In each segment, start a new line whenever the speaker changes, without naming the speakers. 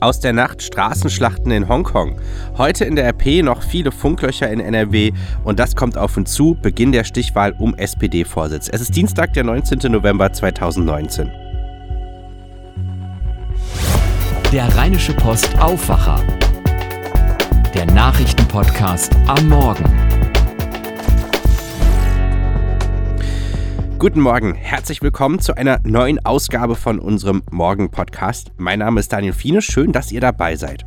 Aus der Nacht Straßenschlachten in Hongkong. Heute in der RP noch viele Funklöcher in NRW und das kommt auf uns zu, Beginn der Stichwahl um SPD-Vorsitz. Es ist Dienstag, der 19. November 2019.
Der Rheinische Post Aufwacher. Der Nachrichtenpodcast am Morgen.
Guten Morgen, herzlich willkommen zu einer neuen Ausgabe von unserem Morgen-Podcast. Mein Name ist Daniel Fiene, schön, dass ihr dabei seid.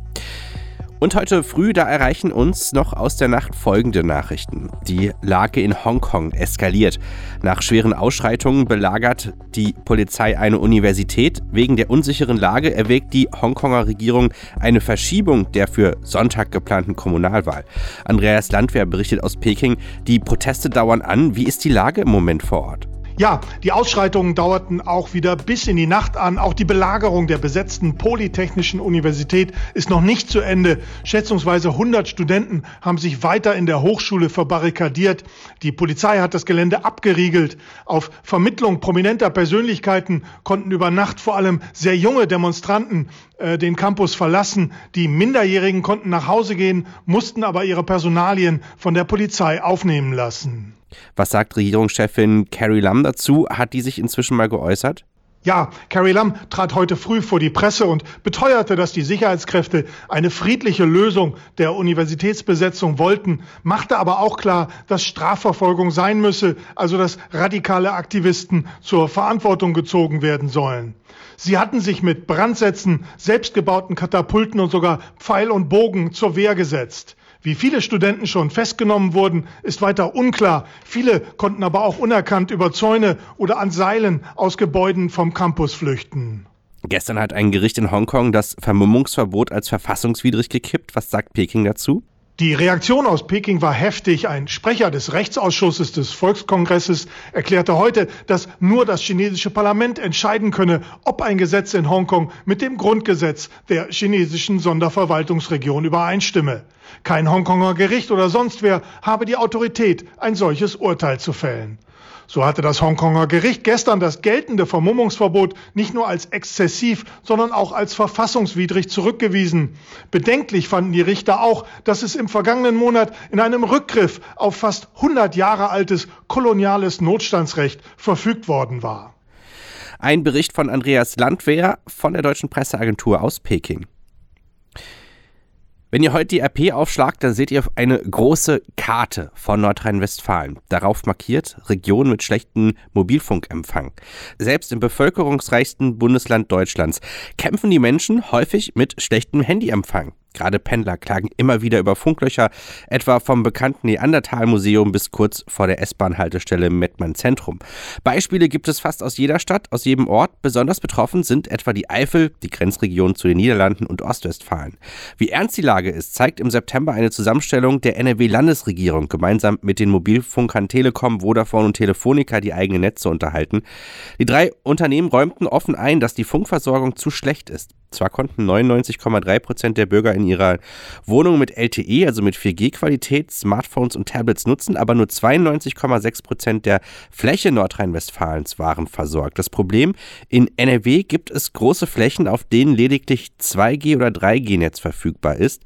Und heute früh, da erreichen uns noch aus der Nacht folgende Nachrichten. Die Lage in Hongkong eskaliert. Nach schweren Ausschreitungen belagert die Polizei eine Universität. Wegen der unsicheren Lage erwägt die Hongkonger Regierung eine Verschiebung der für Sonntag geplanten Kommunalwahl. Andreas Landwehr berichtet aus Peking, die Proteste dauern an. Wie ist die Lage im Moment vor Ort?
Ja, die Ausschreitungen dauerten auch wieder bis in die Nacht an. Auch die Belagerung der besetzten Polytechnischen Universität ist noch nicht zu Ende. Schätzungsweise 100 Studenten haben sich weiter in der Hochschule verbarrikadiert. Die Polizei hat das Gelände abgeriegelt. Auf Vermittlung prominenter Persönlichkeiten konnten über Nacht vor allem sehr junge Demonstranten äh, den Campus verlassen. Die Minderjährigen konnten nach Hause gehen, mussten aber ihre Personalien von der Polizei aufnehmen lassen.
Was sagt Regierungschefin Carrie Lam dazu? Hat die sich inzwischen mal geäußert?
Ja, Carrie Lam trat heute früh vor die Presse und beteuerte, dass die Sicherheitskräfte eine friedliche Lösung der Universitätsbesetzung wollten, machte aber auch klar, dass Strafverfolgung sein müsse, also dass radikale Aktivisten zur Verantwortung gezogen werden sollen. Sie hatten sich mit Brandsätzen, selbstgebauten Katapulten und sogar Pfeil und Bogen zur Wehr gesetzt. Wie viele Studenten schon festgenommen wurden, ist weiter unklar. Viele konnten aber auch unerkannt über Zäune oder an Seilen aus Gebäuden vom Campus flüchten.
Gestern hat ein Gericht in Hongkong das Vermummungsverbot als verfassungswidrig gekippt. Was sagt Peking dazu?
Die Reaktion aus Peking war heftig. Ein Sprecher des Rechtsausschusses des Volkskongresses erklärte heute, dass nur das chinesische Parlament entscheiden könne, ob ein Gesetz in Hongkong mit dem Grundgesetz der chinesischen Sonderverwaltungsregion übereinstimme. Kein Hongkonger Gericht oder sonst wer habe die Autorität, ein solches Urteil zu fällen. So hatte das Hongkonger Gericht gestern das geltende Vermummungsverbot nicht nur als exzessiv, sondern auch als verfassungswidrig zurückgewiesen. Bedenklich fanden die Richter auch, dass es im vergangenen Monat in einem Rückgriff auf fast 100 Jahre altes koloniales Notstandsrecht verfügt worden war.
Ein Bericht von Andreas Landwehr von der Deutschen Presseagentur aus Peking. Wenn ihr heute die RP aufschlagt, dann seht ihr eine große Karte von Nordrhein-Westfalen. Darauf markiert Region mit schlechtem Mobilfunkempfang. Selbst im bevölkerungsreichsten Bundesland Deutschlands kämpfen die Menschen häufig mit schlechtem Handyempfang. Gerade Pendler klagen immer wieder über Funklöcher, etwa vom bekannten Neandertal-Museum bis kurz vor der S-Bahn-Haltestelle Mettmann Zentrum. Beispiele gibt es fast aus jeder Stadt, aus jedem Ort. Besonders betroffen sind etwa die Eifel, die Grenzregion zu den Niederlanden und Ostwestfalen. Wie ernst die Lage ist, zeigt im September eine Zusammenstellung der NRW-Landesregierung gemeinsam mit den Mobilfunkern Telekom, Vodafone und Telefonica die eigenen Netze unterhalten. Die drei Unternehmen räumten offen ein, dass die Funkversorgung zu schlecht ist. Zwar konnten 99,3 Prozent der Bürger in ihrer Wohnung mit LTE, also mit 4G-Qualität, Smartphones und Tablets nutzen, aber nur 92,6 Prozent der Fläche Nordrhein-Westfalens waren versorgt. Das Problem, in NRW gibt es große Flächen, auf denen lediglich 2G- oder 3G-Netz verfügbar ist.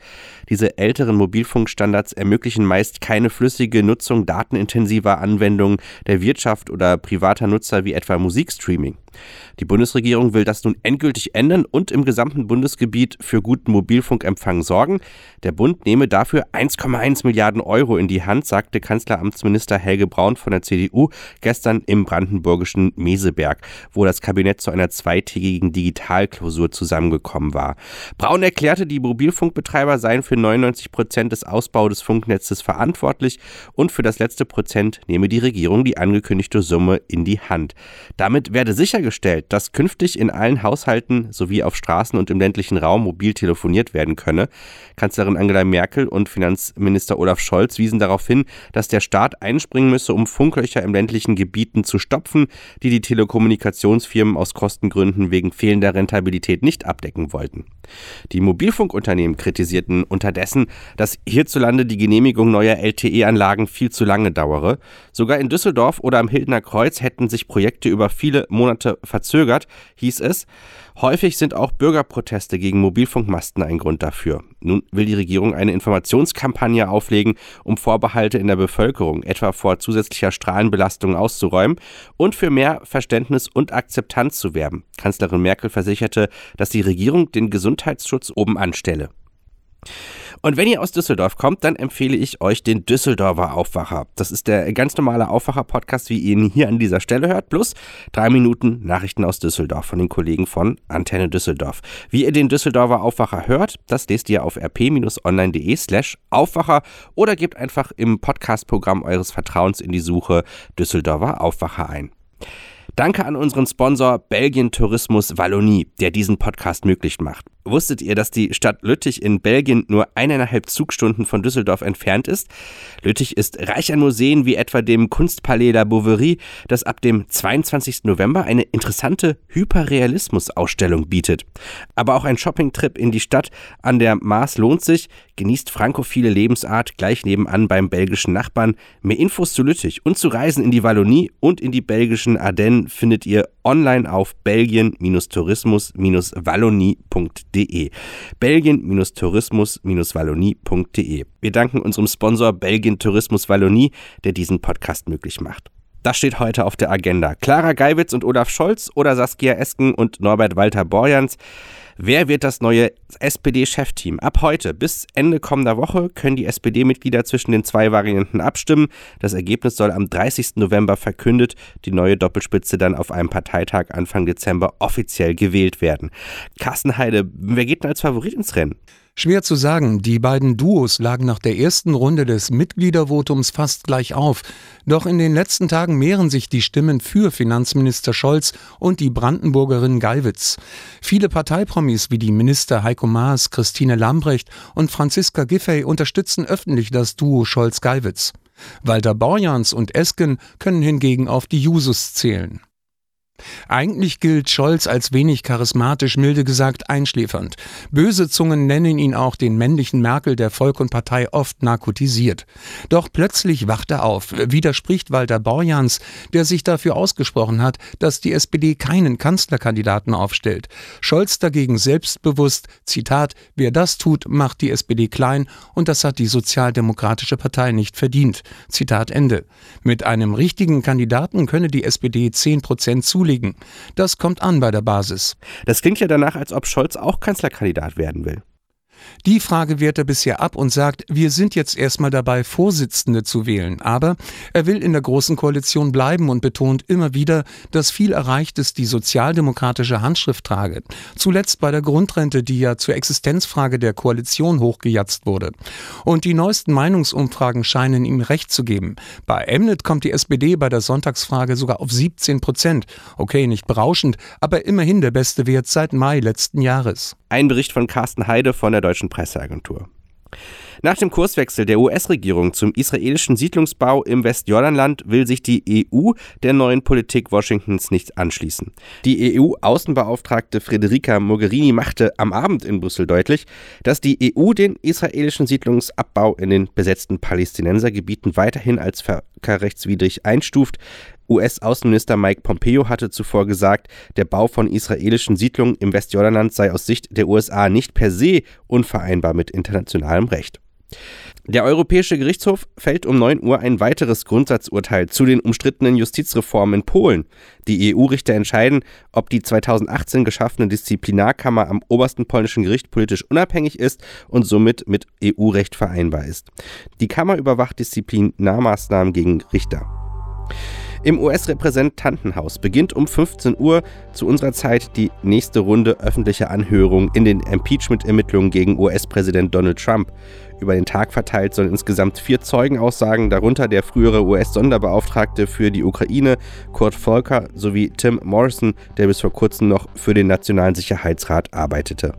Diese älteren Mobilfunkstandards ermöglichen meist keine flüssige Nutzung datenintensiver Anwendungen der Wirtschaft oder privater Nutzer wie etwa Musikstreaming. Die Bundesregierung will das nun endgültig ändern und im gesamten Bundesgebiet für guten Mobilfunkempfang sorgen. Der Bund nehme dafür 1,1 Milliarden Euro in die Hand, sagte Kanzleramtsminister Helge Braun von der CDU gestern im brandenburgischen Meseberg, wo das Kabinett zu einer zweitägigen Digitalklausur zusammengekommen war. Braun erklärte, die Mobilfunkbetreiber seien für 99 Prozent des Ausbaus des Funknetzes verantwortlich und für das letzte Prozent nehme die Regierung die angekündigte Summe in die Hand. Damit werde sichergestellt, dass künftig in allen Haushalten sowie auf Straßen und im ländlichen Raum mobil telefoniert werden könne. Kanzlerin Angela Merkel und Finanzminister Olaf Scholz wiesen darauf hin, dass der Staat einspringen müsse, um Funklöcher im ländlichen Gebieten zu stopfen, die die Telekommunikationsfirmen aus Kostengründen wegen fehlender Rentabilität nicht abdecken wollten. Die Mobilfunkunternehmen kritisierten unterdessen, dass hierzulande die Genehmigung neuer LTE-Anlagen viel zu lange dauere. Sogar in Düsseldorf oder am Hildener Kreuz hätten sich Projekte über viele Monate verzögert, hieß es. Häufig sind auch Bürgerproteste gegen Mobilfunkmasten ein Grund dafür. Nun will die Regierung eine Informationskampagne auflegen, um Vorbehalte in der Bevölkerung, etwa vor zusätzlicher Strahlenbelastung, auszuräumen und für mehr Verständnis und Akzeptanz zu werben. Kanzlerin Merkel versicherte, dass die Regierung den Gesundheitsschutz oben anstelle. Und wenn ihr aus Düsseldorf kommt, dann empfehle ich euch den Düsseldorfer Aufwacher. Das ist der ganz normale Aufwacher-Podcast, wie ihr ihn hier an dieser Stelle hört, plus drei Minuten Nachrichten aus Düsseldorf von den Kollegen von Antenne Düsseldorf. Wie ihr den Düsseldorfer Aufwacher hört, das lest ihr auf rp-online.de slash Aufwacher oder gebt einfach im Podcast-Programm eures Vertrauens in die Suche Düsseldorfer Aufwacher ein. Danke an unseren Sponsor Belgien Tourismus Wallonie, der diesen Podcast möglich macht. Wusstet ihr, dass die Stadt Lüttich in Belgien nur eineinhalb Zugstunden von Düsseldorf entfernt ist? Lüttich ist reich an Museen wie etwa dem Kunstpalais La Bouverie, das ab dem 22. November eine interessante Hyperrealismus-Ausstellung bietet. Aber auch ein Shoppingtrip in die Stadt an der Maas lohnt sich. Genießt frankophile Lebensart gleich nebenan beim belgischen Nachbarn. Mehr Infos zu Lüttich und zu Reisen in die Wallonie und in die belgischen Ardennen findet ihr online auf belgien-tourismus-wallonie.de. Belgien-tourismus-wallonie.de. Wir danken unserem Sponsor Belgien Tourismus Wallonie, der diesen Podcast möglich macht. Das steht heute auf der Agenda. Clara Geiwitz und Olaf Scholz oder Saskia Esken und Norbert Walter Borjans. Wer wird das neue SPD-Chefteam? Ab heute bis Ende kommender Woche können die SPD-Mitglieder zwischen den zwei Varianten abstimmen. Das Ergebnis soll am 30. November verkündet, die neue Doppelspitze dann auf einem Parteitag Anfang Dezember offiziell gewählt werden. Carsten Heide, wer geht denn als Favorit ins Rennen?
Schwer zu sagen, die beiden Duos lagen nach der ersten Runde des Mitgliedervotums fast gleich auf. Doch in den letzten Tagen mehren sich die Stimmen für Finanzminister Scholz und die Brandenburgerin Gallwitz. Viele Parteipromis wie die Minister Heiko Maas, Christine Lambrecht und Franziska Giffey unterstützen öffentlich das Duo Scholz-Gallwitz. Walter Borjans und Esken können hingegen auf die Jusos zählen. Eigentlich gilt Scholz als wenig charismatisch, milde gesagt einschläfernd. Böse Zungen nennen ihn auch den männlichen Merkel der Volk und Partei oft narkotisiert. Doch plötzlich wacht er auf, widerspricht Walter Borjans, der sich dafür ausgesprochen hat, dass die SPD keinen Kanzlerkandidaten aufstellt. Scholz dagegen selbstbewusst, Zitat, wer das tut, macht die SPD klein und das hat die Sozialdemokratische Partei nicht verdient. Zitat Ende. Mit einem richtigen Kandidaten könne die SPD 10 Prozent zulegen zulegen. Das kommt an bei der Basis.
Das klingt ja danach, als ob Scholz auch Kanzlerkandidat werden will.
Die Frage wehrt er bisher ab und sagt, wir sind jetzt erstmal dabei, Vorsitzende zu wählen. Aber er will in der Großen Koalition bleiben und betont immer wieder, dass viel erreicht ist, die sozialdemokratische Handschrift trage. Zuletzt bei der Grundrente, die ja zur Existenzfrage der Koalition hochgejatzt wurde. Und die neuesten Meinungsumfragen scheinen ihm recht zu geben. Bei Emnet kommt die SPD bei der Sonntagsfrage sogar auf 17 Prozent. Okay, nicht berauschend, aber immerhin der beste Wert seit Mai letzten Jahres.
Ein Bericht von Carsten Heide von der Deutschen Presseagentur. Nach dem Kurswechsel der US-Regierung zum israelischen Siedlungsbau im Westjordanland will sich die EU der neuen Politik Washingtons nicht anschließen. Die EU-Außenbeauftragte Federica Mogherini machte am Abend in Brüssel deutlich, dass die EU den israelischen Siedlungsabbau in den besetzten Palästinensergebieten weiterhin als völkerrechtswidrig einstuft. US-Außenminister Mike Pompeo hatte zuvor gesagt, der Bau von israelischen Siedlungen im Westjordanland sei aus Sicht der USA nicht per se unvereinbar mit internationalem Recht. Der Europäische Gerichtshof fällt um 9 Uhr ein weiteres Grundsatzurteil zu den umstrittenen Justizreformen in Polen. Die EU-Richter entscheiden, ob die 2018 geschaffene Disziplinarkammer am obersten polnischen Gericht politisch unabhängig ist und somit mit EU-Recht vereinbar ist. Die Kammer überwacht Disziplinarmaßnahmen gegen Richter. Im US-Repräsentantenhaus beginnt um 15 Uhr zu unserer Zeit die nächste Runde öffentlicher Anhörung in den Impeachment-Ermittlungen gegen US-Präsident Donald Trump. Über den Tag verteilt sollen insgesamt vier Zeugen aussagen, darunter der frühere US-Sonderbeauftragte für die Ukraine Kurt Volker sowie Tim Morrison, der bis vor kurzem noch für den Nationalen Sicherheitsrat arbeitete.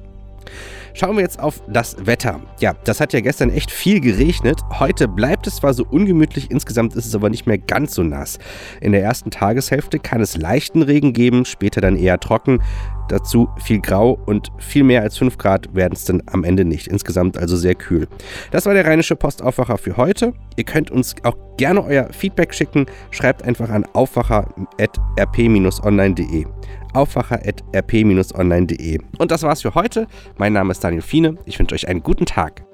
Schauen wir jetzt auf das Wetter. Ja, das hat ja gestern echt viel geregnet. Heute bleibt es zwar so ungemütlich, insgesamt ist es aber nicht mehr ganz so nass. In der ersten Tageshälfte kann es leichten Regen geben, später dann eher trocken. Dazu viel Grau und viel mehr als 5 Grad werden es dann am Ende nicht. Insgesamt also sehr kühl. Das war der Rheinische Postaufwacher für heute. Ihr könnt uns auch gerne euer Feedback schicken. Schreibt einfach an aufwacher.rp-online.de. Aufwacher.rp-online.de. Und das war's für heute. Mein Name ist Daniel Fiene. Ich wünsche euch einen guten Tag.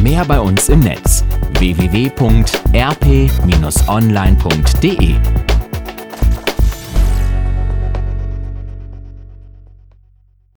Mehr bei uns im Netz www.rp-online.de